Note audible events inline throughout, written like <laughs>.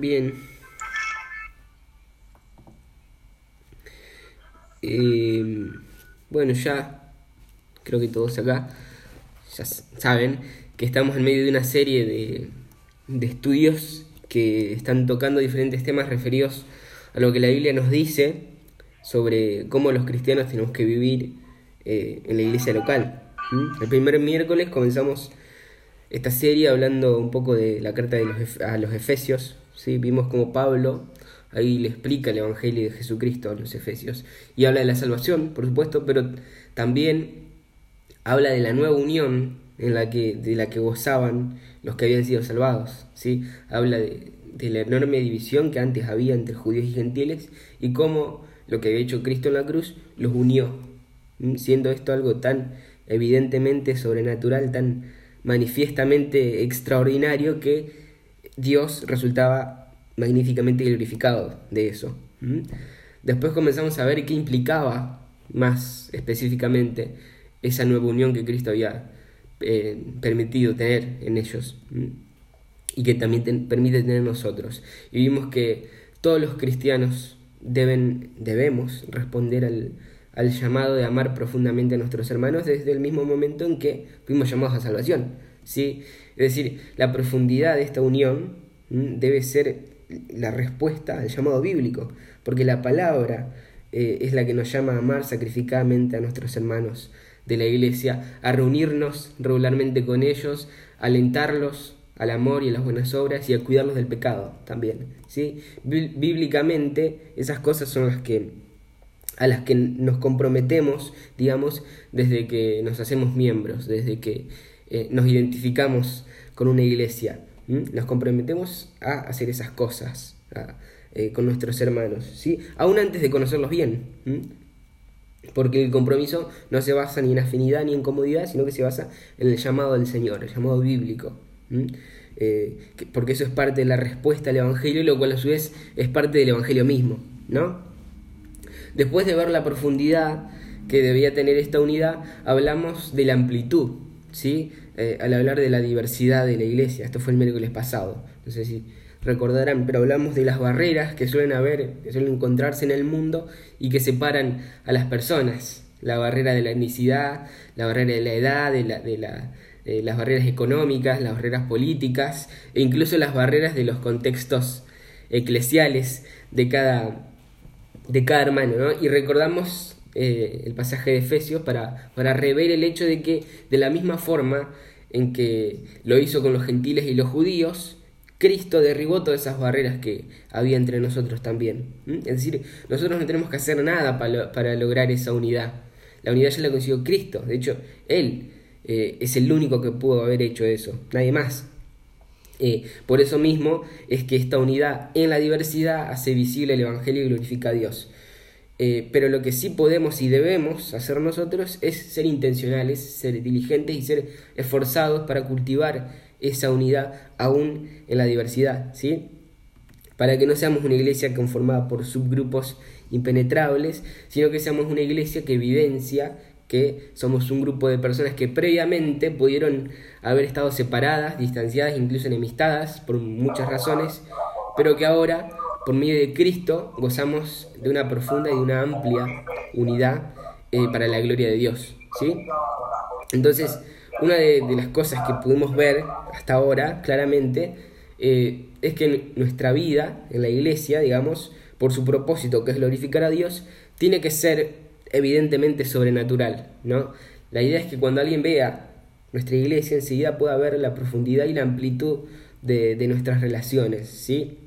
Bien. Eh, bueno, ya creo que todos acá ya saben que estamos en medio de una serie de, de estudios que están tocando diferentes temas referidos a lo que la Biblia nos dice sobre cómo los cristianos tenemos que vivir eh, en la iglesia local. El primer miércoles comenzamos esta serie hablando un poco de la carta de los, a los Efesios. ¿Sí? Vimos como Pablo ahí le explica el Evangelio de Jesucristo a los Efesios y habla de la salvación, por supuesto, pero también habla de la nueva unión en la que, de la que gozaban los que habían sido salvados. ¿sí? Habla de, de la enorme división que antes había entre judíos y gentiles y cómo lo que había hecho Cristo en la cruz los unió, siendo esto algo tan evidentemente sobrenatural, tan manifiestamente extraordinario que Dios resultaba magníficamente glorificado de eso. Después comenzamos a ver qué implicaba más específicamente esa nueva unión que Cristo había eh, permitido tener en ellos y que también permite tener nosotros. Y vimos que todos los cristianos deben, debemos responder al, al llamado de amar profundamente a nuestros hermanos desde el mismo momento en que fuimos llamados a salvación. ¿Sí? Es decir, la profundidad de esta unión debe ser la respuesta al llamado bíblico, porque la palabra eh, es la que nos llama a amar sacrificadamente a nuestros hermanos de la iglesia, a reunirnos regularmente con ellos, a alentarlos al amor y a las buenas obras y a cuidarlos del pecado también. ¿sí? Bíblicamente esas cosas son las que a las que nos comprometemos, digamos, desde que nos hacemos miembros, desde que eh, nos identificamos con una iglesia. Nos comprometemos a hacer esas cosas eh, con nuestros hermanos, ¿sí? aún antes de conocerlos bien. Porque el compromiso no se basa ni en afinidad ni en comodidad, sino que se basa en el llamado del Señor, el llamado bíblico. Eh, porque eso es parte de la respuesta al Evangelio, lo cual a su vez es parte del Evangelio mismo, ¿no? Después de ver la profundidad que debía tener esta unidad, hablamos de la amplitud, ¿sí? Eh, al hablar de la diversidad de la iglesia. Esto fue el miércoles pasado, no sé si recordarán, pero hablamos de las barreras que suelen haber, que suelen encontrarse en el mundo y que separan a las personas. La barrera de la etnicidad, la barrera de la edad, de, la, de, la, las barreras económicas, las barreras políticas e incluso las barreras de los contextos eclesiales de cada, de cada hermano, ¿no? Y recordamos eh, el pasaje de Efesios para, para rever el hecho de que de la misma forma en que lo hizo con los gentiles y los judíos, Cristo derribó todas esas barreras que había entre nosotros también. Es decir, nosotros no tenemos que hacer nada para, para lograr esa unidad. La unidad ya la consiguió Cristo. De hecho, Él eh, es el único que pudo haber hecho eso, nadie más. Eh, por eso mismo es que esta unidad en la diversidad hace visible el Evangelio y glorifica a Dios. Eh, pero lo que sí podemos y debemos hacer nosotros es ser intencionales, ser diligentes y ser esforzados para cultivar esa unidad aún en la diversidad, ¿sí? Para que no seamos una iglesia conformada por subgrupos impenetrables, sino que seamos una iglesia que evidencia que somos un grupo de personas que previamente pudieron haber estado separadas, distanciadas, incluso enemistadas por muchas razones, pero que ahora, por medio de Cristo, gozamos de una profunda y una amplia unidad eh, para la gloria de Dios. ¿sí? Entonces, una de, las cosas que pudimos ver hasta ahora, claramente, eh, es que nuestra vida en la iglesia, digamos, por su propósito, que es glorificar a Dios, tiene que ser evidentemente sobrenatural, ¿no? La idea es que cuando alguien vea nuestra iglesia, enseguida pueda ver la profundidad y la amplitud de, nuestras relaciones, ¿sí?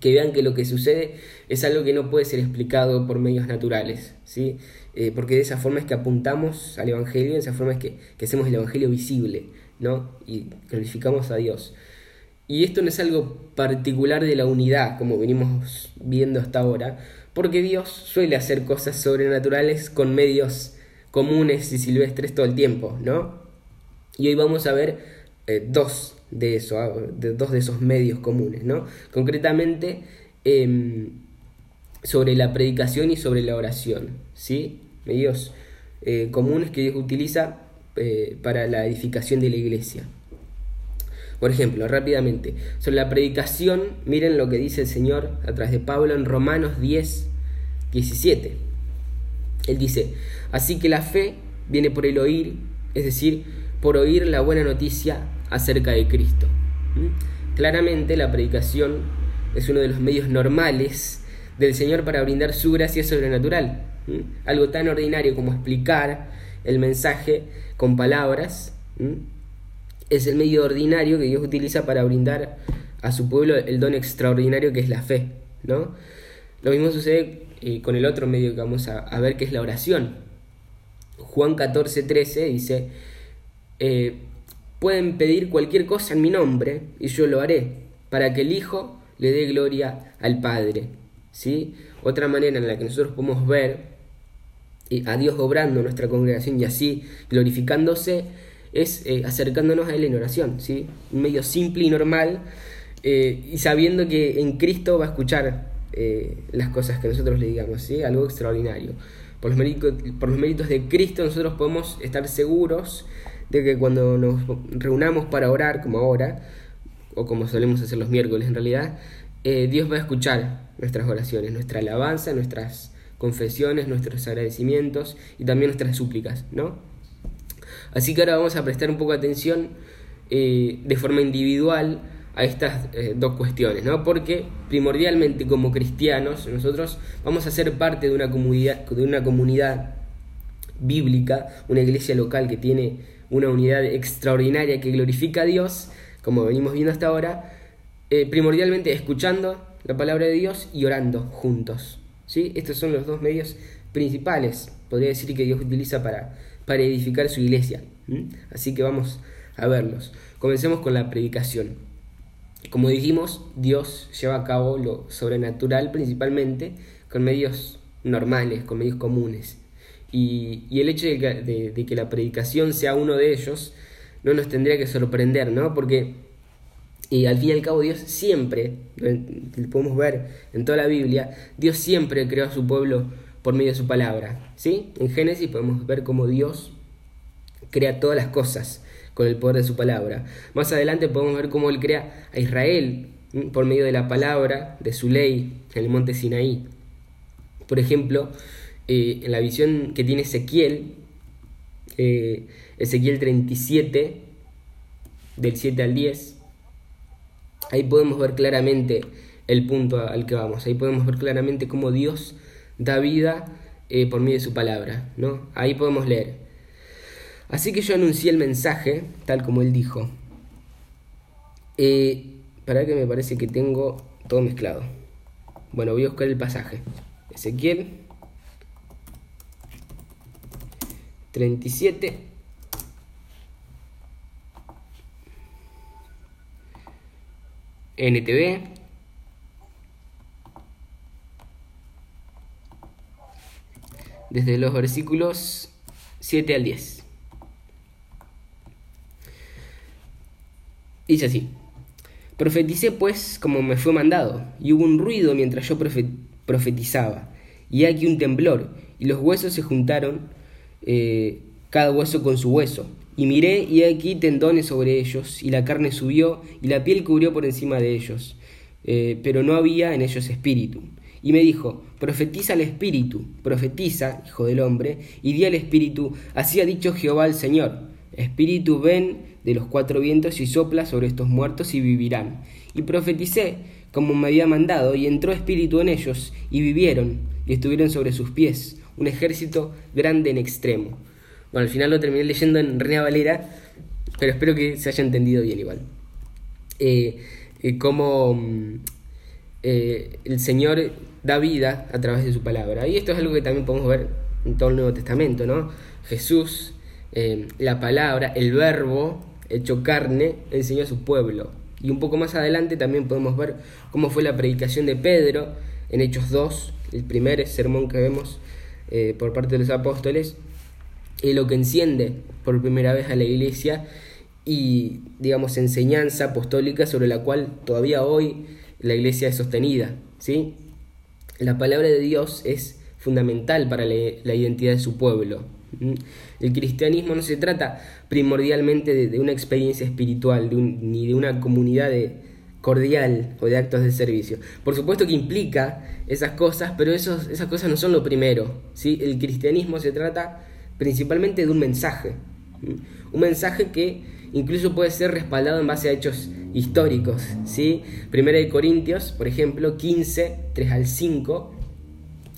Que vean que lo que sucede es algo que no puede ser explicado por medios naturales, ¿sí? Eh, porque de esa forma es que apuntamos al Evangelio, de esa forma es que, que hacemos el Evangelio visible, ¿no? Y glorificamos a Dios. Y esto no es algo particular de la unidad, como venimos viendo hasta ahora, porque Dios suele hacer cosas sobrenaturales con medios comunes y silvestres todo el tiempo, ¿no? Y hoy vamos a ver eh, dos de eso, ah, de, dos de esos medios comunes, ¿no? Concretamente em, sobre la predicación y sobre la oración, ¿sí? Medios eh, comunes que Dios utiliza eh, para la edificación de la iglesia. Por ejemplo, rápidamente, sobre la predicación, miren lo que dice el Señor a través de Pablo en Romanos 10, 17. Él dice, así que la fe viene por el oír, es decir, por oír la buena noticia acerca de Cristo. ¿Mm? Claramente la predicación es uno de los medios normales del Señor para brindar su gracia sobrenatural. ¿Mm? Algo tan ordinario como explicar el mensaje con palabras ¿Mm? es el medio ordinario que Dios utiliza para brindar a su pueblo el don extraordinario que es la fe. ¿no? Lo mismo sucede eh, con el otro medio que vamos a, ver, que es la oración. Juan 14, 13 dice, eh, pueden pedir cualquier cosa en mi nombre y yo lo haré, para que el Hijo le dé gloria al Padre. ¿sí? Otra manera en la que nosotros podemos ver a Dios obrando nuestra congregación y así glorificándose es eh, acercándonos a Él en oración, ¿sí? un medio simple y normal eh, y sabiendo que en Cristo va a escuchar eh, las cosas que nosotros le digamos, ¿sí? algo extraordinario. Por los, méritos, por los méritos de Cristo nosotros podemos estar seguros de que cuando nos reunamos para orar, como ahora, o como solemos hacer los miércoles en realidad, Dios va a escuchar nuestras oraciones, nuestra alabanza, nuestras confesiones, nuestros agradecimientos y también nuestras súplicas, ¿no? Así que ahora vamos a prestar un poco de atención eh, de forma individual a estas eh, dos cuestiones, ¿no? Porque primordialmente como cristianos nosotros vamos a ser parte de una comunidad, de una comunidad bíblica, una iglesia local que tiene una unidad extraordinaria que glorifica a Dios, como venimos viendo hasta ahora, eh, primordialmente escuchando la palabra de Dios y orando juntos. ¿sí? Estos son los dos medios principales, podría decir, que Dios utiliza para, para edificar su iglesia. Así que vamos a verlos. Comencemos con la predicación. Como dijimos, Dios lleva a cabo lo sobrenatural principalmente con medios normales, con medios comunes. Y, el hecho de que, la predicación sea uno de ellos no nos tendría que sorprender, ¿no? Porque y al fin y al cabo Dios siempre, lo podemos ver en toda la Biblia, Dios siempre creó a su pueblo por medio de su palabra. ¿sí? En Génesis podemos ver cómo Dios crea todas las cosas con el poder de su palabra. Más adelante podemos ver cómo Él crea a Israel por medio de la palabra, de su ley, en el monte Sinaí. Por ejemplo, eh, en la visión que tiene Ezequiel, eh, Ezequiel 37, del 7 al 10, Ahí podemos ver claramente el punto al que vamos. Ahí podemos ver claramente cómo Dios da vida eh, por medio de su palabra. ¿no? Ahí podemos leer. Así que yo anuncié el mensaje, tal como él dijo. Eh, para que me parece que tengo todo mezclado. Bueno, voy a buscar el pasaje. Ezequiel 37 NTV. Desde los versículos 7 al 10. Dice así. Profeticé pues como me fue mandado, y hubo un ruido mientras yo profetizaba, y aquí un temblor, y los huesos se juntaron, eh, cada hueso con su hueso, y miré, y aquí tendones sobre ellos, y la carne subió, y la piel cubrió por encima de ellos, eh, pero no había en ellos espíritu. Y me dijo, profetiza al espíritu, profetiza, hijo del hombre, y di al espíritu, así ha dicho Jehová el Señor, espíritu ven de los cuatro vientos y sopla sobre estos muertos y vivirán. Y profeticé, como me había mandado, y entró espíritu en ellos, y vivieron, y estuvieron sobre sus pies, un ejército grande en extremo. Bueno, al final lo terminé leyendo en Reina Valera, pero espero que se haya entendido bien igual. Eh, eh cómo mm, eh, el Señor da vida a través de su palabra. Y esto es algo que también podemos ver en todo el Nuevo Testamento, ¿no? Jesús, eh, la palabra, el verbo hecho carne, enseñó a su pueblo. Y un poco más adelante también podemos ver cómo fue la predicación de Pedro en Hechos 2, el primer sermón que vemos por parte de los apóstoles, es lo que enciende por primera vez a la iglesia y, digamos, enseñanza apostólica sobre la cual todavía hoy la iglesia es sostenida. ¿sí? La palabra de Dios es fundamental para la, identidad de su pueblo. El cristianismo no se trata primordialmente de, una experiencia espiritual, ni de una comunidad cordial o de actos de servicio. Por supuesto que implica esas cosas, pero esos, esas cosas no son lo primero. ¿sí? El cristianismo se trata principalmente de un mensaje. Un mensaje que incluso puede ser respaldado en base a hechos históricos. ¿sí? Primera de Corintios, por ejemplo, 15, 3 al 5,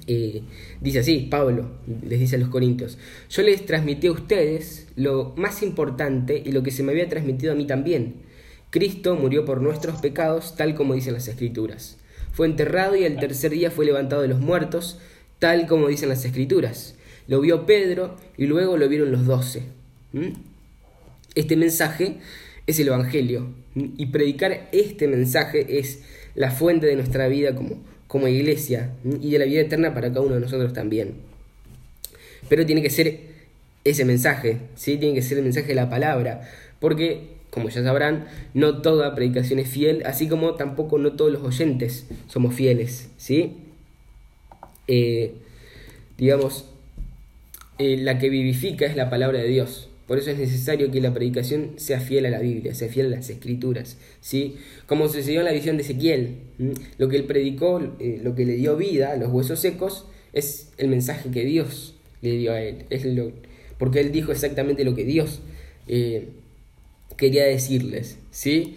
eh, dice así, Pablo les dice a los Corintios, yo les transmití a ustedes lo más importante y lo que se me había transmitido a mí también. Cristo murió por nuestros pecados, tal como dicen las Escrituras. Fue enterrado y al tercer día fue levantado de los muertos, tal como dicen las Escrituras. Lo vio Pedro y luego lo vieron los doce. Este mensaje es el Evangelio y predicar este mensaje es la fuente de nuestra vida como como iglesia y de la vida eterna para cada uno de nosotros también. Pero tiene que ser ese mensaje, ¿sí? tiene que ser el mensaje de la palabra, porque, como ya sabrán, no toda predicación es fiel, así como tampoco no todos los oyentes somos fieles. ¿sí? Eh, digamos, eh, la que vivifica es la palabra de Dios. Por eso es necesario que la predicación sea fiel a la Biblia, sea fiel a las escrituras, ¿sí? Como sucedió en la visión de Ezequiel, lo que él predicó, eh, lo que le dio vida a los huesos secos, es el mensaje que Dios le dio a él, es lo, porque él dijo exactamente lo que Dios quería decirles, ¿sí?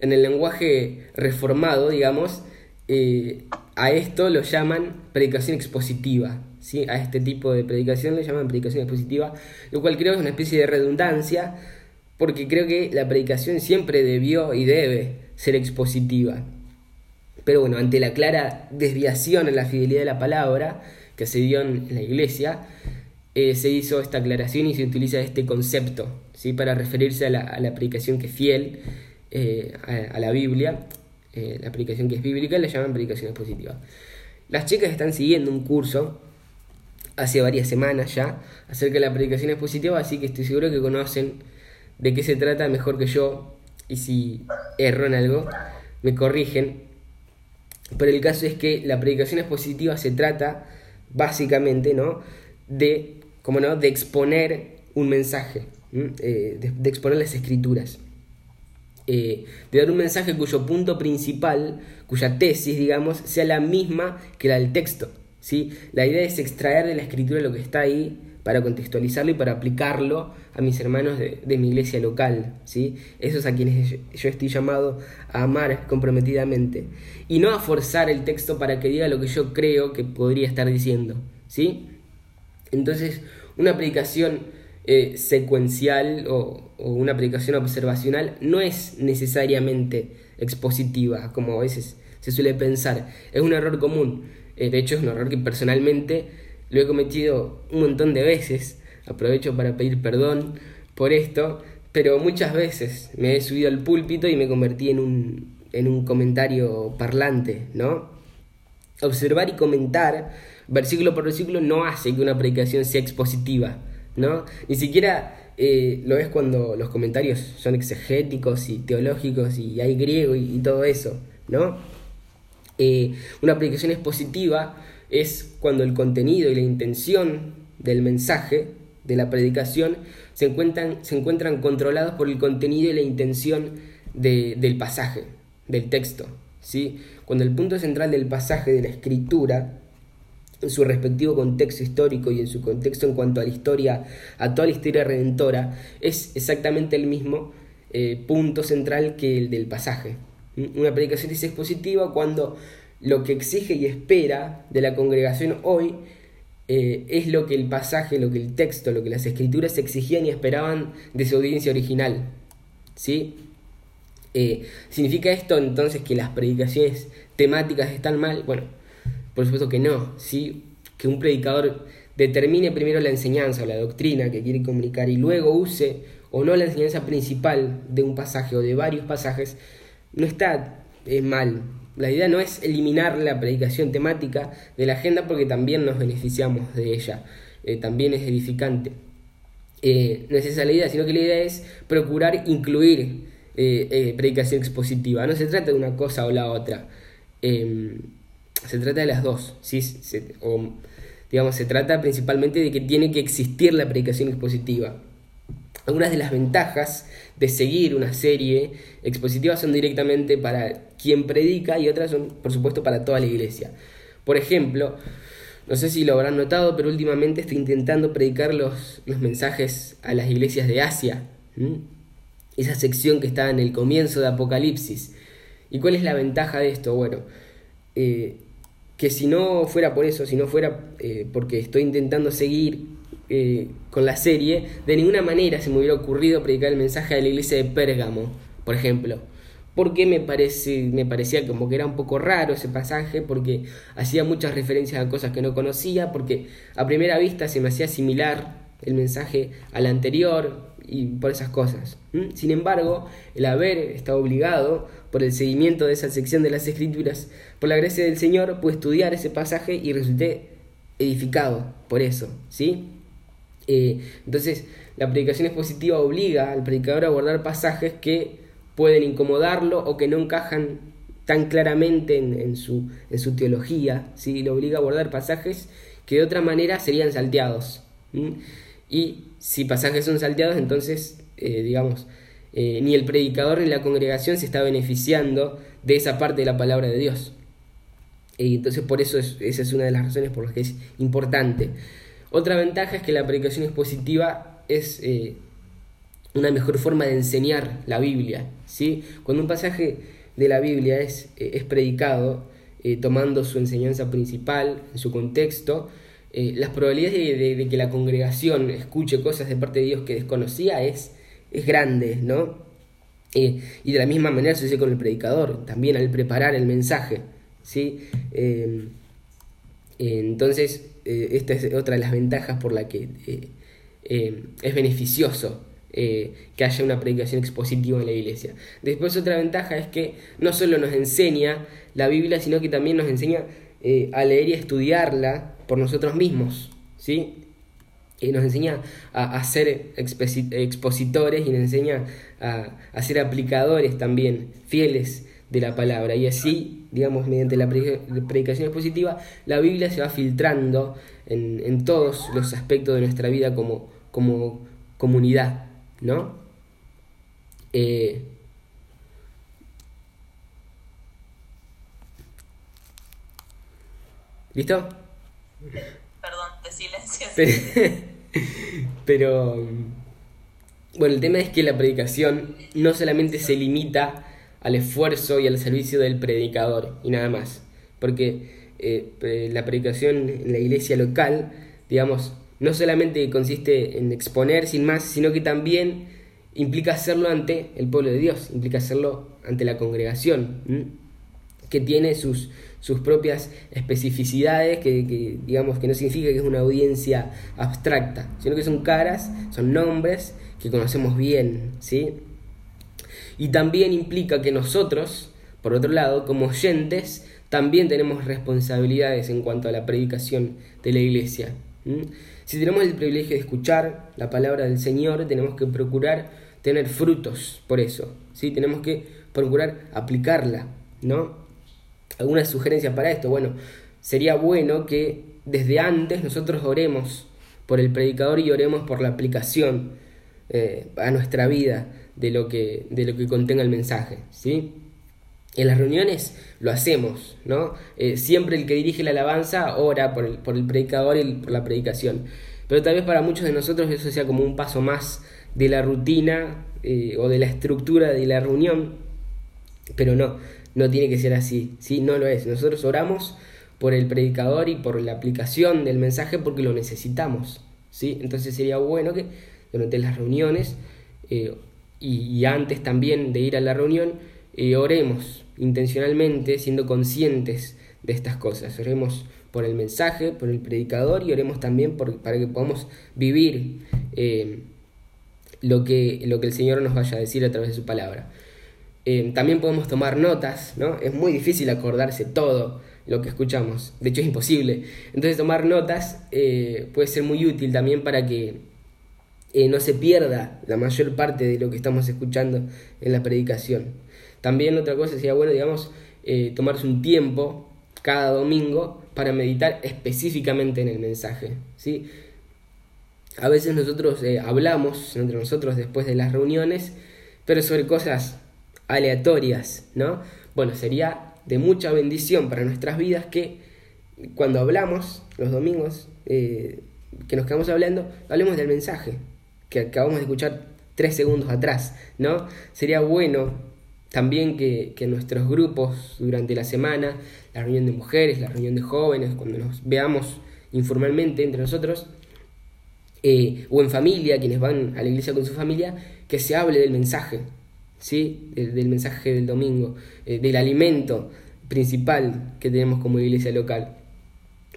En el lenguaje reformado, digamos, eh, a esto lo llaman predicación expositiva, ¿sí? a este tipo de predicación le llaman predicación expositiva, lo cual creo que es una especie de redundancia, porque creo que la predicación siempre debió y debe ser expositiva. Pero bueno, ante la clara desviación en la fidelidad de la palabra que se dio en la iglesia, eh, se hizo esta aclaración y se utiliza este concepto ¿sí? para referirse a la, predicación que es fiel eh, a, la Biblia, eh, la predicación que es bíblica, la llaman predicación expositiva. Las chicas están siguiendo un curso hace varias semanas ya acerca de la predicación expositiva, así que estoy seguro que conocen de qué se trata mejor que yo y si erro en algo, me corrigen. Pero el caso es que la predicación expositiva se trata básicamente, ¿no? De, como no, de exponer un mensaje, eh, de, exponer las escrituras. Eh, de dar un mensaje cuyo punto principal, cuya tesis, digamos, sea la misma que la del texto. ¿sí? La idea es extraer de la escritura lo que está ahí para contextualizarlo y para aplicarlo a mis hermanos de, mi iglesia local, ¿sí? Esos a quienes yo estoy llamado a amar comprometidamente. Y no a forzar el texto para que diga lo que yo creo que podría estar diciendo, ¿sí? Entonces, una predicación eh, secuencial o, una predicación observacional no es necesariamente expositiva, como a veces se suele pensar. Es un error común. Eh, de hecho, es un error que personalmente lo he cometido un montón de veces. Aprovecho para pedir perdón por esto, pero muchas veces me he subido al púlpito y me convertí en un, en un comentario parlante, ¿no? Observar y comentar versículo por versículo no hace que una predicación sea expositiva, ¿no? Ni siquiera eh, lo ves cuando los comentarios son exegéticos y teológicos y hay griego y todo eso, ¿no? Eh, una predicación expositiva es cuando el contenido y la intención del mensaje, de la predicación, se encuentran, se encuentran controlados por el contenido y la intención del pasaje, del texto. ¿sí? Cuando el punto central del pasaje de la escritura, en su respectivo contexto histórico y en su contexto en cuanto a la historia, a toda la historia redentora, es exactamente el mismo eh, punto central que el del pasaje. Una predicación es expositiva cuando lo que exige y espera de la congregación hoy eh, es lo que el pasaje, lo que el texto, lo que las escrituras exigían y esperaban de su audiencia original. ¿Sí? Eh, ¿Significa esto entonces que las predicaciones temáticas están mal? Bueno, por supuesto que no. ¿sí? Que un predicador determine primero la enseñanza o la doctrina que quiere comunicar y luego use o no la enseñanza principal de un pasaje o de varios pasajes, no está eh, mal. La idea no es eliminar la predicación temática de la agenda porque también nos beneficiamos de ella, eh, también es edificante. Eh, no es esa la idea, sino que la idea es procurar incluir predicación expositiva. No se trata de una cosa o la otra, em, se trata de las dos. ¿sí? digamos, se trata principalmente de que tiene que existir la predicación expositiva. Algunas de las ventajas de seguir una serie expositiva son directamente para quien predica y otras son, por supuesto, para toda la iglesia. Por ejemplo, no sé si lo habrán notado, pero últimamente estoy intentando predicar los, los mensajes a las iglesias de Asia. Esa sección que está en el comienzo de Apocalipsis. ¿Y cuál es la ventaja de esto? Bueno, eh, que si no fuera por eso, si no fuera eh, porque estoy intentando seguir eh, con la serie, de ninguna manera se me hubiera ocurrido predicar el mensaje de la iglesia de Pérgamo, por ejemplo. Porque me, parece, me parecía como que era un poco raro ese pasaje, porque hacía muchas referencias a cosas que no conocía, porque a primera vista se me hacía similar el mensaje al anterior y por esas cosas. Sin embargo, el haber estado obligado por el seguimiento de esa sección de las escrituras, por la gracia del Señor, pude estudiar ese pasaje y resulté edificado por eso, ¿sí? Eh, entonces, la predicación expositiva obliga al predicador a abordar pasajes que pueden incomodarlo o que no encajan tan claramente en, su, en su, teología, ¿sí? lo obliga a abordar pasajes que de otra manera serían salteados. Y si pasajes son salteados, entonces, eh, digamos, eh, ni el predicador ni la congregación se está beneficiando de esa parte de la palabra de Dios. Y entonces por eso esa es una de las razones por las que es importante. Otra ventaja es que la predicación expositiva es eh, una mejor forma de enseñar la Biblia. ¿sí? Cuando un pasaje de la Biblia es, es predicado, tomando su enseñanza principal, en su contexto, eh, las probabilidades de, que la congregación escuche cosas de parte de Dios que desconocía es, es grande, ¿no? y de la misma manera sucede con el predicador, también al preparar el mensaje, ¿sí? entonces, esta es otra de las ventajas por la que es beneficioso eh, que haya una predicación expositiva en la iglesia. Después otra ventaja es que no solo nos enseña la Biblia, sino que también nos enseña eh, a leer y a estudiarla por nosotros mismos, ¿sí? Y nos enseña a, ser expositores y nos enseña a, a, ser aplicadores también, fieles de la palabra. Y así, digamos, mediante la predicación expositiva, la Biblia se va filtrando en, en todos los aspectos de nuestra vida como, como comunidad. ¿no? Eh, ¿Listo? Perdón, de silencio. <laughs> Pero, bueno, el tema es que la predicación no solamente se limita al esfuerzo y al servicio del predicador y nada más, porque eh, la predicación en la iglesia local, digamos, no solamente consiste en exponer sin más, sino que también implica hacerlo ante el pueblo de Dios, implica hacerlo ante la congregación, que tiene sus, sus propias especificidades, que, digamos que no significa que es una audiencia abstracta, sino que son caras, son nombres que conocemos bien, ¿sí? Y también implica que nosotros, por otro lado, como oyentes, también tenemos responsabilidades en cuanto a la predicación de la iglesia. Si tenemos el privilegio de escuchar la palabra del Señor, tenemos que procurar tener frutos por eso, ¿sí? Tenemos que procurar aplicarla, ¿no? ¿Alguna sugerencia para esto? Bueno, sería bueno que desde antes nosotros oremos por el predicador y oremos por la aplicación eh, a nuestra vida de lo que, de lo que contenga el mensaje, ¿sí? En las reuniones lo hacemos, ¿no? Eh, siempre el que dirige la alabanza ora por el, por el predicador y por la predicación. Pero tal vez para muchos de nosotros eso sea como un paso más de la rutina eh, o de la estructura de la reunión, pero no, no tiene que ser así, ¿sí? No lo es. Nosotros oramos por el predicador y por la aplicación del mensaje porque lo necesitamos, ¿sí? Entonces sería bueno que durante las reuniones eh, y, antes también de ir a la reunión, eh, oremos intencionalmente, siendo conscientes de estas cosas. Oremos por el mensaje, por el predicador y oremos también por, para que podamos vivir eh, lo, que, lo que el Señor nos vaya a decir a través de su palabra. Eh, también podemos tomar notas, ¿no? Es muy difícil acordarse todo lo que escuchamos, de hecho es imposible. Entonces tomar notas eh, puede ser muy útil también para que no se pierda la mayor parte de lo que estamos escuchando en la predicación. También otra cosa sería bueno, digamos, tomarse un tiempo cada domingo para meditar específicamente en el mensaje. ¿sí? A veces nosotros eh, hablamos entre nosotros después de las reuniones, pero sobre cosas aleatorias, ¿no? Bueno, sería de mucha bendición para nuestras vidas que cuando hablamos los domingos, eh, que nos quedamos hablando, hablemos del mensaje que acabamos de escuchar tres segundos atrás, ¿no? Sería bueno también que, que nuestros grupos durante la semana, la reunión de mujeres, la reunión de jóvenes, cuando nos veamos informalmente entre nosotros, eh, o en familia, quienes van a la iglesia con su familia, que se hable del mensaje, ¿sí? del, mensaje del domingo, eh, del alimento principal que tenemos como iglesia local,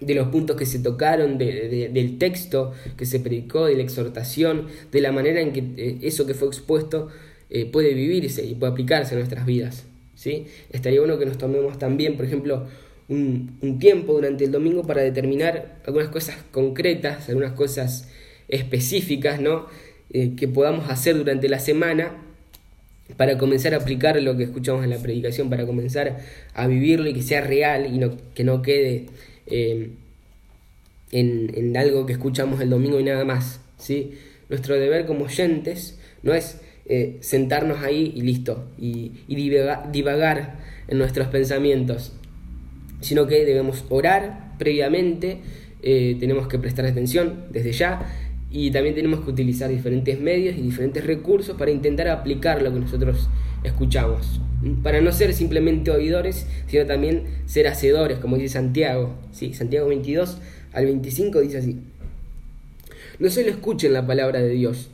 de los puntos que se tocaron, del texto que se predicó, de la exhortación, de la manera en que eh, eso que fue expuesto puede vivirse y puede aplicarse a nuestras vidas. ¿sí? Estaría bueno que nos tomemos también, por ejemplo, un, un tiempo durante el domingo para determinar algunas cosas concretas, algunas cosas específicas ¿no? Eh, que podamos hacer durante la semana para comenzar a aplicar lo que escuchamos en la predicación, para comenzar a vivirlo y que sea real y no, que no quede eh, en, algo que escuchamos el domingo y nada más. ¿sí? Nuestro deber como oyentes no es eh, sentarnos ahí y listo, y, y divagar en nuestros pensamientos, sino que debemos orar previamente, tenemos que prestar atención desde ya y también tenemos que utilizar diferentes medios y diferentes recursos para intentar aplicar lo que nosotros escuchamos. Para no ser simplemente oidores, sino también ser hacedores, como dice Santiago. Sí, Santiago 22 al 25 dice así. No solo escuchen la palabra de Dios,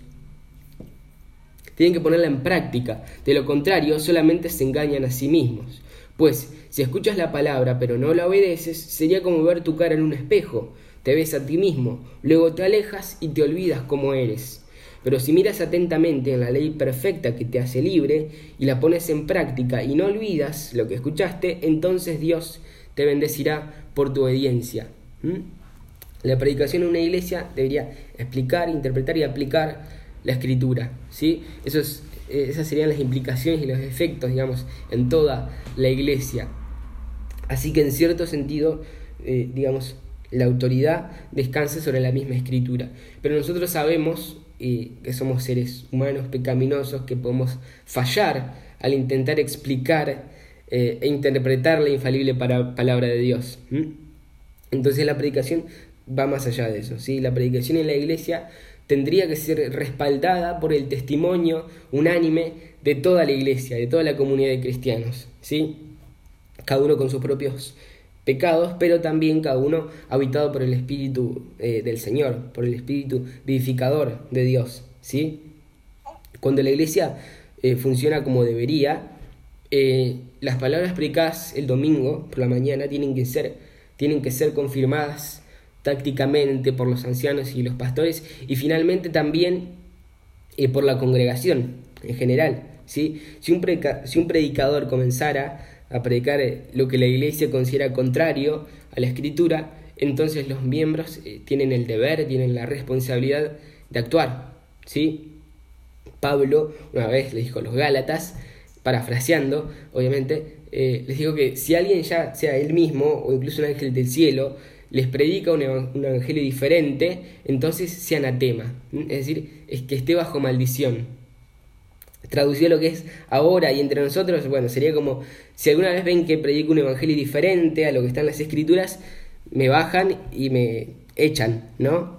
tienen que ponerla en práctica. De lo contrario, solamente se engañan a sí mismos. Pues, si escuchas la palabra pero no la obedeces, sería como ver tu cara en un espejo te ves a ti mismo, luego te alejas y te olvidas cómo eres. Pero si miras atentamente en la ley perfecta que te hace libre y la pones en práctica y no olvidas lo que escuchaste, entonces Dios te bendecirá por tu obediencia. ¿Mm? La predicación en una iglesia debería explicar, interpretar y aplicar la escritura. ¿sí? Eh, esas serían las implicaciones y los efectos, digamos, en toda la iglesia. Así que en cierto sentido, eh, digamos, la autoridad descansa sobre la misma escritura. Pero nosotros sabemos eh, que somos seres humanos pecaminosos, que podemos fallar al intentar explicar eh, e interpretar la infalible palabra de Dios. Entonces la predicación va más allá de eso. ¿sí? La predicación en la iglesia tendría que ser respaldada por el testimonio unánime de toda la iglesia, de toda la comunidad de cristianos. ¿sí? Cada uno con sus propios pecados, pero también cada uno habitado por el Espíritu eh, del Señor, por el Espíritu vivificador de Dios. ¿sí? Cuando la iglesia eh, funciona como debería, eh, las palabras predicadas el domingo por la mañana tienen que ser, tienen que ser confirmadas tácticamente por los ancianos y los pastores y finalmente también por la congregación en general. ¿sí? Si, un si un predicador comenzara a predicar eh, lo que la iglesia considera contrario a la escritura, entonces los miembros eh, tienen el deber, tienen la responsabilidad de actuar. ¿sí? Pablo una vez le dijo a los Gálatas, parafraseando, obviamente, eh, les dijo que si alguien ya sea él mismo o incluso un ángel del cielo, les predica un evangelio diferente, entonces sea anatema, es decir, es que esté bajo maldición traducido lo que es ahora y entre nosotros, bueno, sería como si alguna vez ven que predico un evangelio diferente a lo que está en las escrituras, me bajan y me echan, ¿no?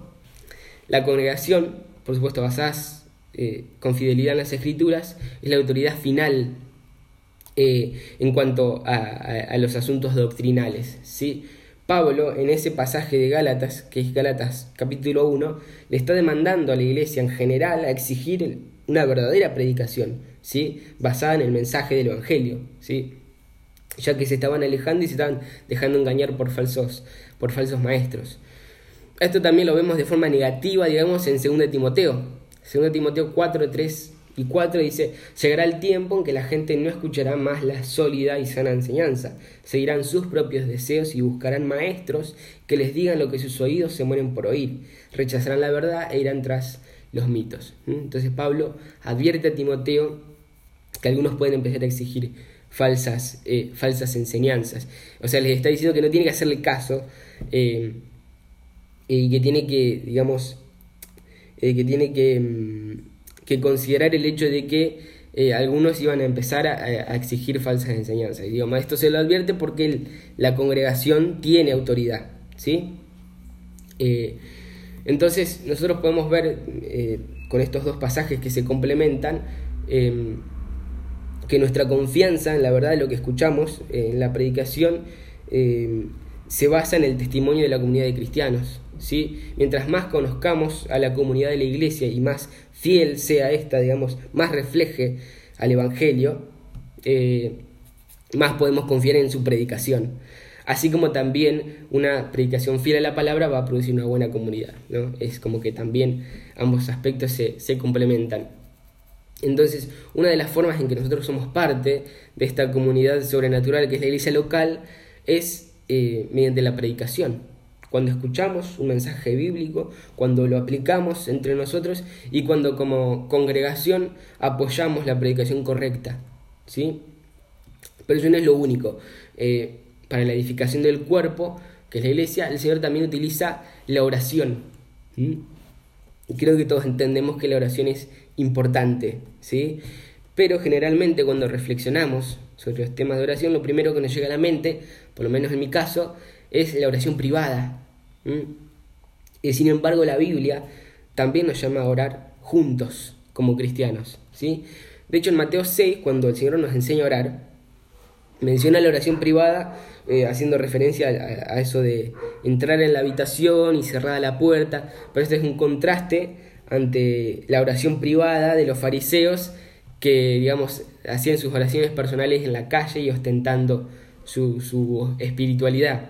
La congregación, por supuesto, basada eh, con fidelidad en las escrituras, es la autoridad final eh, en cuanto a, a, los asuntos doctrinales, ¿sí? Pablo, en ese pasaje de Gálatas, que es Gálatas capítulo 1, le está demandando a la iglesia en general a exigir una verdadera predicación, ¿sí? basada en el mensaje del Evangelio, ¿sí? ya que se estaban alejando y se estaban dejando engañar por falsos, por falsos maestros. Esto también lo vemos de forma negativa, digamos, en 2 Timoteo. 2 Timoteo 4, 3 y 4 dice, llegará el tiempo en que la gente no escuchará más la sólida y sana enseñanza, seguirán sus propios deseos y buscarán maestros que les digan lo que sus oídos se mueren por oír, rechazarán la verdad e irán tras los mitos. Entonces Pablo advierte a Timoteo que algunos pueden empezar a exigir falsas, eh, falsas enseñanzas. O sea, les está diciendo que no tiene que hacerle caso eh, y que tiene que, digamos, eh, que tiene que, mm, que, considerar el hecho de que algunos iban a empezar a, exigir falsas enseñanzas. Y digo, esto se lo advierte porque la congregación tiene autoridad, ¿sí? Entonces, nosotros podemos ver con estos dos pasajes que se complementan, em, que nuestra confianza en la verdad de lo que escuchamos en la predicación em, se basa en el testimonio de la comunidad de cristianos. ¿sí? Mientras más conozcamos a la comunidad de la iglesia y más fiel sea esta, digamos, más refleje al Evangelio, eh, más podemos confiar en su predicación. Así como también una predicación fiel a la palabra va a producir una buena comunidad. ¿no? Es como que también ambos aspectos se, se complementan. Entonces, una de las formas en que nosotros somos parte de esta comunidad sobrenatural que es la iglesia local es eh, mediante la predicación. Cuando escuchamos un mensaje bíblico, cuando lo aplicamos entre nosotros y cuando como congregación apoyamos la predicación correcta. ¿sí? Pero eso no es lo único. Eh, para la edificación del cuerpo, que es la iglesia, el Señor también utiliza la oración. Y creo que todos entendemos que la oración es importante, ¿sí? Pero generalmente cuando reflexionamos sobre los temas de oración, lo primero que nos llega a la mente, por lo menos en mi caso, es la oración privada. Y sin embargo la Biblia también nos llama a orar juntos como cristianos, ¿sí? De hecho en Mateo 6, cuando el Señor nos enseña a orar, menciona la oración privada eh, haciendo referencia a, eso de entrar en la habitación y cerrada la puerta, pero este es un contraste ante la oración privada de los fariseos que, digamos, hacían sus oraciones personales en la calle y ostentando su, su espiritualidad.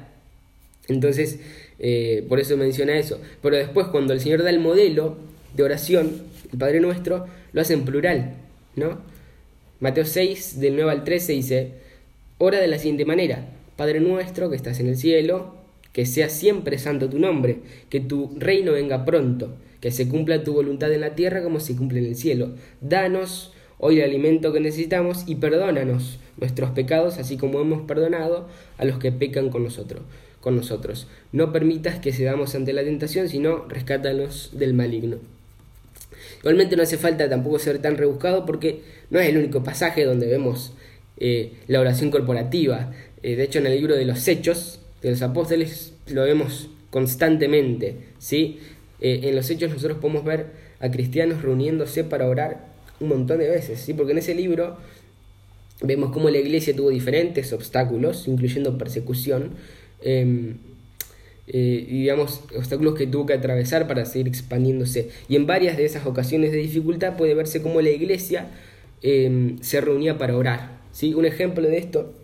Entonces, eh, por eso menciona eso. Pero después, cuando el Señor da el modelo de oración, el Padre Nuestro, lo hace en plural, ¿no? Mateo 6, del 9 al 13, dice, ora de la siguiente manera, Padre nuestro que estás en el cielo, que sea siempre santo tu nombre, que tu reino venga pronto, que se cumpla tu voluntad en la tierra como se cumple en el cielo. Danos hoy el alimento que necesitamos y perdónanos nuestros pecados, así como hemos perdonado a los que pecan con nosotros. Con nosotros. No permitas que cedamos ante la tentación, sino rescátanos del maligno. Igualmente no hace falta tampoco ser tan rebuscado porque no es el único pasaje donde vemos eh, la oración corporativa. Eh, de hecho, en el libro de los Hechos de los Apóstoles lo vemos constantemente. ¿sí? Eh, en los hechos nosotros podemos ver a cristianos reuniéndose para orar un montón de veces, ¿sí? porque en ese libro vemos cómo la iglesia tuvo diferentes obstáculos, incluyendo persecución, em, eh, digamos, obstáculos que tuvo que atravesar para seguir expandiéndose. Y en varias de esas ocasiones de dificultad puede verse cómo la iglesia em, se reunía para orar. ¿Sí? Un ejemplo de esto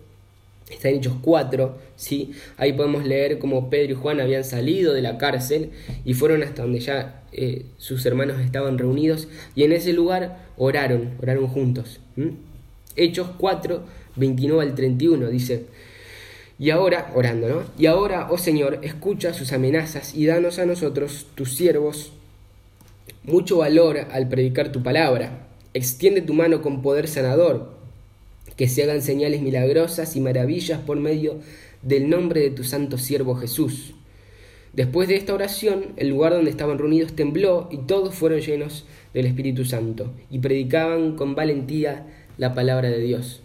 está en Hechos 4, ¿sí? ahí podemos leer cómo Pedro y Juan habían salido de la cárcel y fueron hasta donde ya eh, sus hermanos estaban reunidos y en ese lugar oraron, oraron juntos. Hechos 4, 29 al 31 dice, y ahora, orando, ¿no? Y ahora, oh Señor, escucha sus amenazas y danos a nosotros, tus siervos, mucho valor al predicar tu palabra. Extiende tu mano con poder sanador que se hagan señales milagrosas y maravillas por medio del nombre de tu santo siervo Jesús. Después de esta oración, el lugar donde estaban reunidos tembló y todos fueron llenos del Espíritu Santo y predicaban con valentía la palabra de Dios.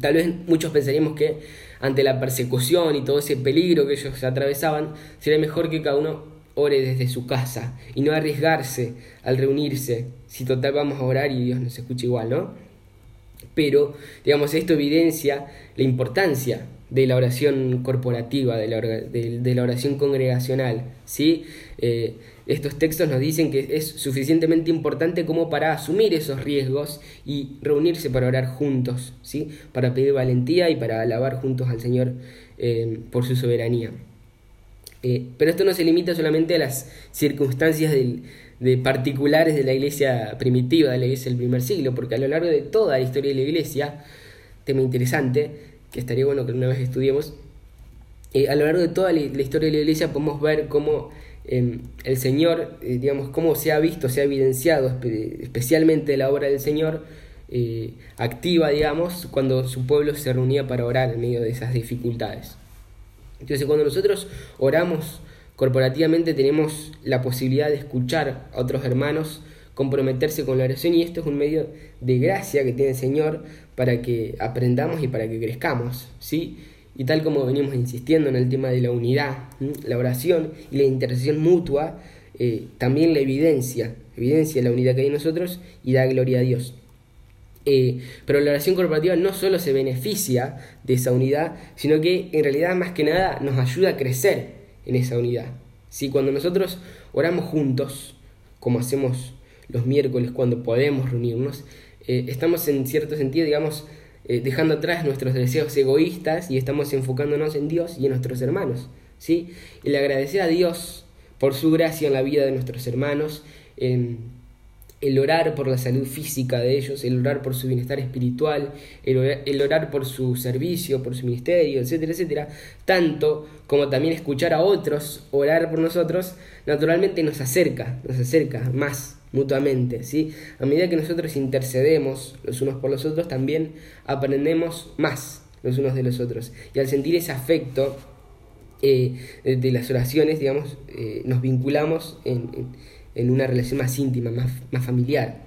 Tal vez muchos pensaríamos que ante la persecución y todo ese peligro que ellos atravesaban, sería mejor que cada uno ore desde su casa y no arriesgarse al reunirse, si total vamos a orar y Dios nos escucha igual, ¿no? Pero digamos esto evidencia la importancia de la oración corporativa, de la, de, la oración congregacional. ¿sí? Eh, estos textos nos dicen que es suficientemente importante como para asumir esos riesgos y reunirse para orar juntos, ¿sí? para pedir valentía y para alabar juntos al Señor eh, por su soberanía. Eh, pero esto no se limita solamente a las circunstancias del, de particulares de la iglesia primitiva, de la iglesia del primer siglo, porque a lo largo de toda la historia de la iglesia, tema interesante, que estaría bueno que una vez estudiemos, eh, a lo largo de toda la, historia de la iglesia podemos ver cómo em, el Señor, eh, digamos, cómo se ha visto, se ha evidenciado especialmente la obra del Señor eh, activa, digamos, cuando su pueblo se reunía para orar en medio de esas dificultades. Entonces, cuando nosotros oramos corporativamente, tenemos la posibilidad de escuchar a otros hermanos comprometerse con la oración y esto es un medio de gracia que tiene el Señor para que aprendamos y para que crezcamos, ¿sí? Y tal como venimos insistiendo en el tema de la unidad, la oración y la intercesión mutua, eh, también la evidencia, evidencia la unidad que hay en nosotros y da gloria a Dios. Eh, pero la oración corporativa no solo se beneficia de esa unidad, sino que en realidad más que nada nos ayuda a crecer en esa unidad. Si Cuando nosotros oramos juntos, como hacemos los miércoles cuando podemos reunirnos, eh, estamos en cierto sentido, digamos, eh, dejando atrás nuestros deseos egoístas y estamos enfocándonos en Dios y en nuestros hermanos. ¿sí? El agradecer a Dios por su gracia en la vida de nuestros hermanos, el orar por la salud física de ellos, el orar por su bienestar espiritual, el orar, por su servicio, por su ministerio, etcétera, etcétera, tanto como también escuchar a otros orar por nosotros, naturalmente nos acerca, nos acerca más mutuamente, ¿sí? A medida que nosotros intercedemos los unos por los otros, también aprendemos más los unos de los otros. Y al sentir ese afecto eh, de las oraciones, digamos, eh, nos vinculamos en una relación más íntima, más, más familiar.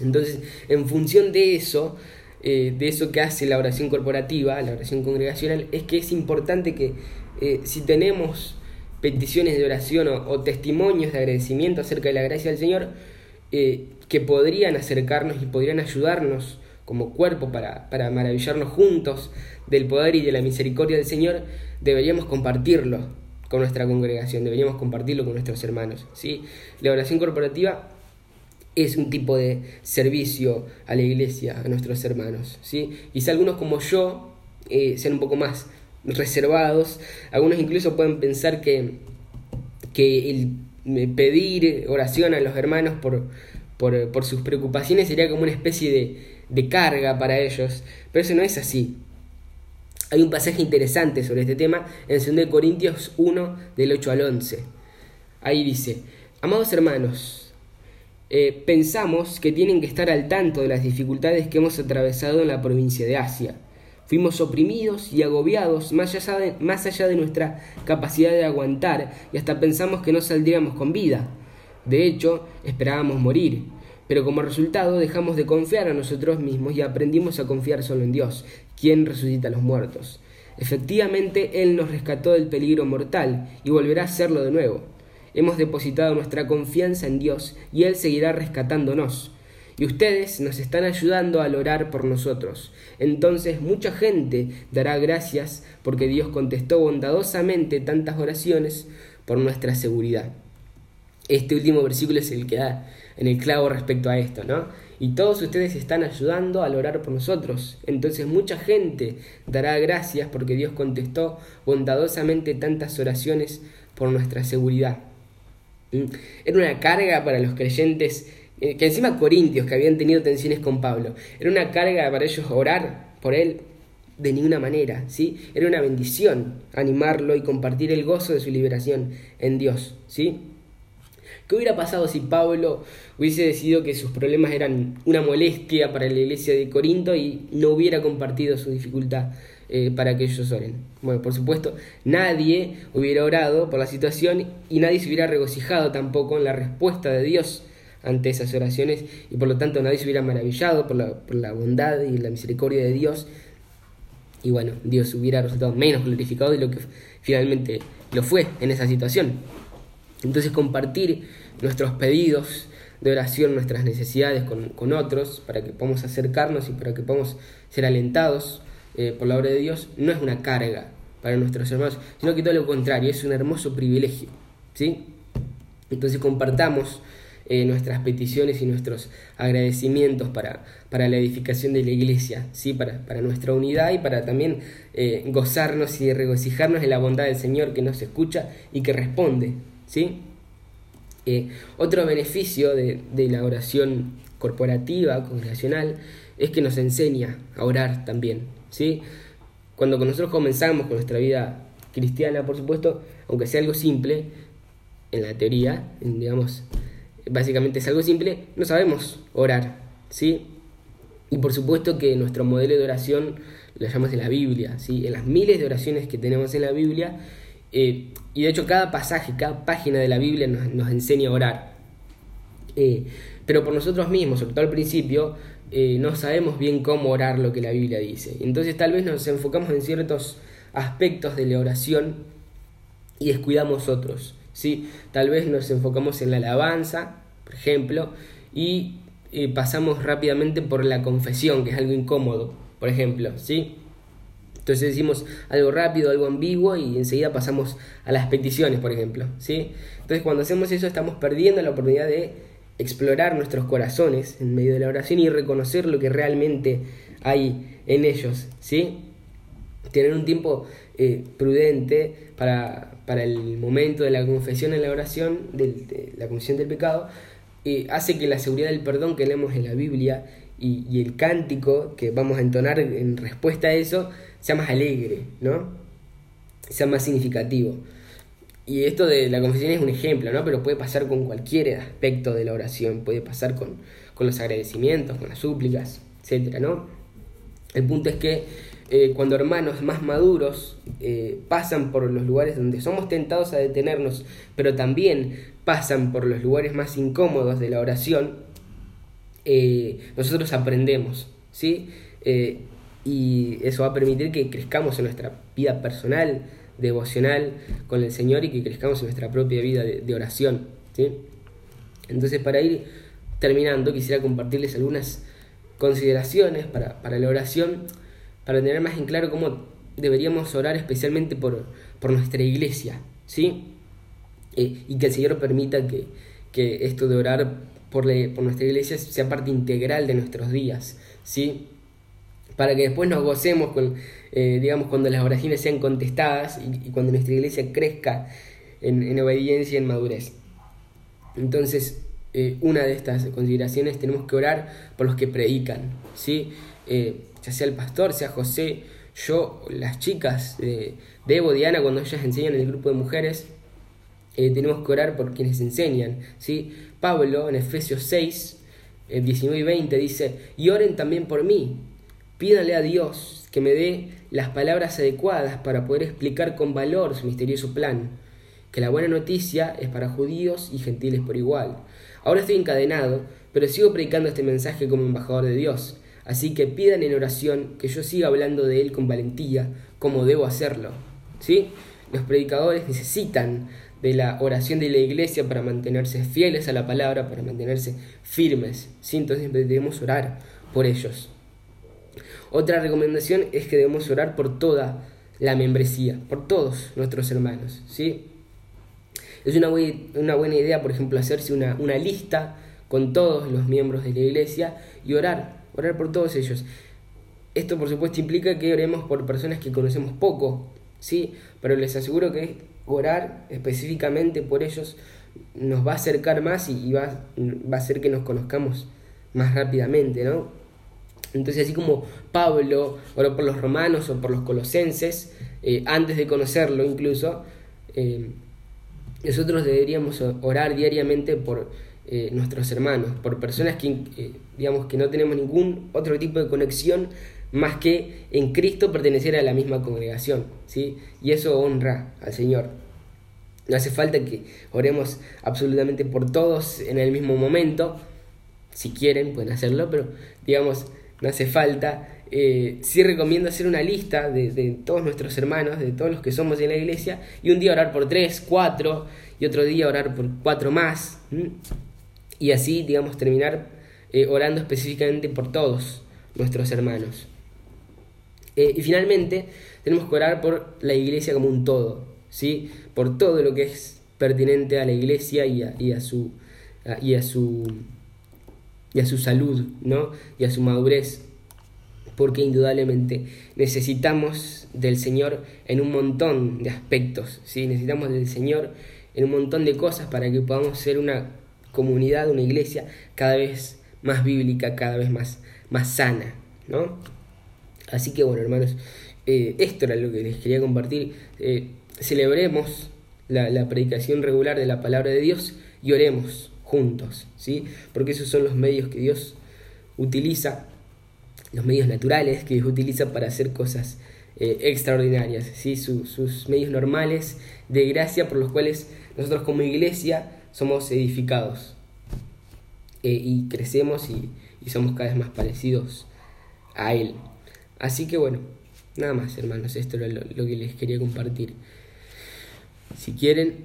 Entonces, en función de eso, eh, de eso que hace la oración corporativa, la oración congregacional, es que es importante que eh, si tenemos peticiones de oración o, testimonios de agradecimiento acerca de la gracia del Señor, eh, que podrían acercarnos y podrían ayudarnos como cuerpo para, para maravillarnos juntos del poder y de la misericordia del Señor, deberíamos compartirlo con nuestra congregación, deberíamos compartirlo con nuestros hermanos. ¿sí? La oración corporativa es un tipo de servicio a la iglesia, a nuestros hermanos. ¿sí? Si algunos como yo eh, sean un poco más reservados, algunos incluso pueden pensar que, que el eh, pedir oración a los hermanos por, por, por sus preocupaciones sería como una especie de, de carga para ellos, pero eso no es así. Hay un pasaje interesante sobre este tema en 2 Corintios 1 del 8 al 11. Ahí dice, amados hermanos, eh, pensamos que tienen que estar al tanto de las dificultades que hemos atravesado en la provincia de Asia. Fuimos oprimidos y agobiados más allá, de, más allá de nuestra capacidad de aguantar y hasta pensamos que no saldríamos con vida. De hecho, esperábamos morir pero como resultado dejamos de confiar a nosotros mismos y aprendimos a confiar solo en Dios, quien resucita a los muertos. Efectivamente, Él nos rescató del peligro mortal y volverá a hacerlo de nuevo. Hemos depositado nuestra confianza en Dios y Él seguirá rescatándonos. Y ustedes nos están ayudando al orar por nosotros. Entonces mucha gente dará gracias porque Dios contestó bondadosamente tantas oraciones por nuestra seguridad. Este último versículo es el que da en el clavo respecto a esto, ¿no? Y todos ustedes están ayudando al orar por nosotros. Entonces mucha gente dará gracias porque Dios contestó bondadosamente tantas oraciones por nuestra seguridad. ¿Mm? Era una carga para los creyentes, eh, que encima corintios que habían tenido tensiones con Pablo, era una carga para ellos orar por él de ninguna manera, ¿sí? Era una bendición animarlo y compartir el gozo de su liberación en Dios, ¿sí? ¿Qué hubiera pasado si Pablo hubiese decidido que sus problemas eran una molestia para la iglesia de Corinto y no hubiera compartido su dificultad eh, para que ellos oren? Bueno, por supuesto, nadie hubiera orado por la situación y nadie se hubiera regocijado tampoco en la respuesta de Dios ante esas oraciones y por lo tanto nadie se hubiera maravillado por la, por la bondad y la misericordia de Dios y bueno, Dios hubiera resultado menos glorificado de lo que finalmente lo fue en esa situación. Entonces compartir nuestros pedidos de oración, nuestras necesidades con, otros, para que podamos acercarnos y para que podamos ser alentados eh, por la obra de Dios, no es una carga para nuestros hermanos, sino que todo lo contrario, es un hermoso privilegio. ¿sí? Entonces compartamos eh, nuestras peticiones y nuestros agradecimientos para, para, la edificación de la iglesia, ¿sí? para, para nuestra unidad y para también eh, gozarnos y regocijarnos en la bondad del Señor que nos escucha y que responde ¿sí? Eh, otro beneficio de, la oración corporativa, congregacional, es que nos enseña a orar también. ¿sí? Cuando nosotros comenzamos con nuestra vida cristiana, por supuesto, aunque sea algo simple, en la teoría, digamos, básicamente es algo simple, no sabemos orar, ¿sí? Y por supuesto que nuestro modelo de oración lo llamamos en la Biblia, ¿sí? en las miles de oraciones que tenemos en la Biblia. Eh, y de hecho cada pasaje, cada página de la Biblia nos, enseña a orar. Eh, pero por nosotros mismos, sobre todo al principio, eh, no sabemos bien cómo orar lo que la Biblia dice. Entonces tal vez nos enfocamos en ciertos aspectos de la oración y descuidamos otros. ¿sí? Tal vez nos enfocamos en la alabanza, por ejemplo, y pasamos rápidamente por la confesión, que es algo incómodo, por ejemplo. ¿sí? Entonces decimos algo rápido, algo ambiguo y enseguida pasamos a las peticiones, por ejemplo. ¿sí? Entonces cuando hacemos eso estamos perdiendo la oportunidad de explorar nuestros corazones en medio de la oración y reconocer lo que realmente hay en ellos, ¿sí? Tener un tiempo eh, prudente para, para, el momento de la confesión en la oración, de, la confesión del pecado, eh, hace que la seguridad del perdón que leemos en la Biblia y, el cántico que vamos a entonar en respuesta a eso sea más alegre, ¿no? Sea más significativo. Y esto de la confesión es un ejemplo, ¿no? Pero puede pasar con cualquier aspecto de la oración, puede pasar con, los agradecimientos, con las súplicas, etcétera, ¿no? El punto es que eh, cuando hermanos más maduros eh, pasan por los lugares donde somos tentados a detenernos, pero también pasan por los lugares más incómodos de la oración, eh, nosotros aprendemos, ¿sí? Y eso va a permitir que crezcamos en nuestra vida personal, devocional con el Señor y que crezcamos en nuestra propia vida de, oración. ¿sí? Entonces, para ir terminando, quisiera compartirles algunas consideraciones para, para la oración, para tener más en claro cómo deberíamos orar especialmente por, por nuestra iglesia, ¿sí? Eh, y que el Señor permita que, que esto de orar por, por nuestra iglesia sea parte integral de nuestros días, ¿sí? Para que después nos gocemos con eh, digamos, cuando las oraciones sean contestadas y, cuando nuestra iglesia crezca en, obediencia y en madurez. Entonces, eh, una de estas consideraciones tenemos que orar por los que predican, ¿sí? Eh, ya sea el pastor, sea José, yo, las chicas de, de Evo, Diana, cuando ellas enseñan en el grupo de mujeres, tenemos que orar por quienes enseñan, ¿sí? Pablo en Efesios 6, 19 y 20 dice, y oren también por mí, pídanle a Dios que me dé las palabras adecuadas para poder explicar con valor su misterioso plan, que la buena noticia es para judíos y gentiles por igual. Ahora estoy encadenado, pero sigo predicando este mensaje como embajador de Dios, así que pidan en oración que yo siga hablando de él con valentía, como debo hacerlo. ¿Sí? Los predicadores necesitan de la oración de la iglesia para mantenerse fieles a la palabra, para mantenerse firmes. ¿sí? Entonces debemos orar por ellos. Otra recomendación es que debemos orar por toda la membresía, por todos nuestros hermanos. ¿sí? Es una, una buena idea, por ejemplo, hacerse una, una lista con todos los miembros de la iglesia y orar, orar por todos ellos. Esto, por supuesto, implica que oremos por personas que conocemos poco, ¿sí? Pero les aseguro que orar específicamente por ellos nos va a acercar más y, va, va, a hacer que nos conozcamos más rápidamente, ¿no? Entonces, así como Pablo oró por los romanos o por los colosenses, eh, antes de conocerlo incluso, eh, nosotros deberíamos orar diariamente por eh, nuestros hermanos, por personas que, digamos, que no tenemos ningún otro tipo de conexión más que en Cristo pertenecer a la misma congregación, ¿sí? Y eso honra al Señor. No hace falta que oremos absolutamente por todos en el mismo momento, si quieren pueden hacerlo, pero digamos, no hace falta. Eh, sí recomiendo hacer una lista de, todos nuestros hermanos, de todos los que somos en la iglesia, y un día orar por tres, cuatro, y otro día orar por cuatro más, y así, digamos, terminar eh, orando específicamente por todos nuestros hermanos. Eh, y finalmente, tenemos que orar por la iglesia como un todo, ¿sí? por todo lo que es pertinente a la iglesia y a, y a su, y a su y a su salud, ¿no? Y a su madurez, porque indudablemente necesitamos del Señor en un montón de aspectos, ¿sí? Necesitamos del Señor en un montón de cosas para que podamos ser una comunidad, una iglesia cada vez más bíblica, cada vez más, más sana, ¿no? Así que bueno, hermanos, eh, esto era lo que les quería compartir. Eh, celebremos la, la predicación regular de la palabra de Dios y oremos juntos, ¿sí? Porque esos son los medios que Dios utiliza los medios naturales que Dios utiliza para hacer cosas eh, extraordinarias, ¿sí? sus medios normales de gracia por los cuales nosotros como iglesia somos edificados eh, y crecemos y, somos cada vez más parecidos a Él. Así que bueno, nada más hermanos, esto es lo que les quería compartir. Si quieren,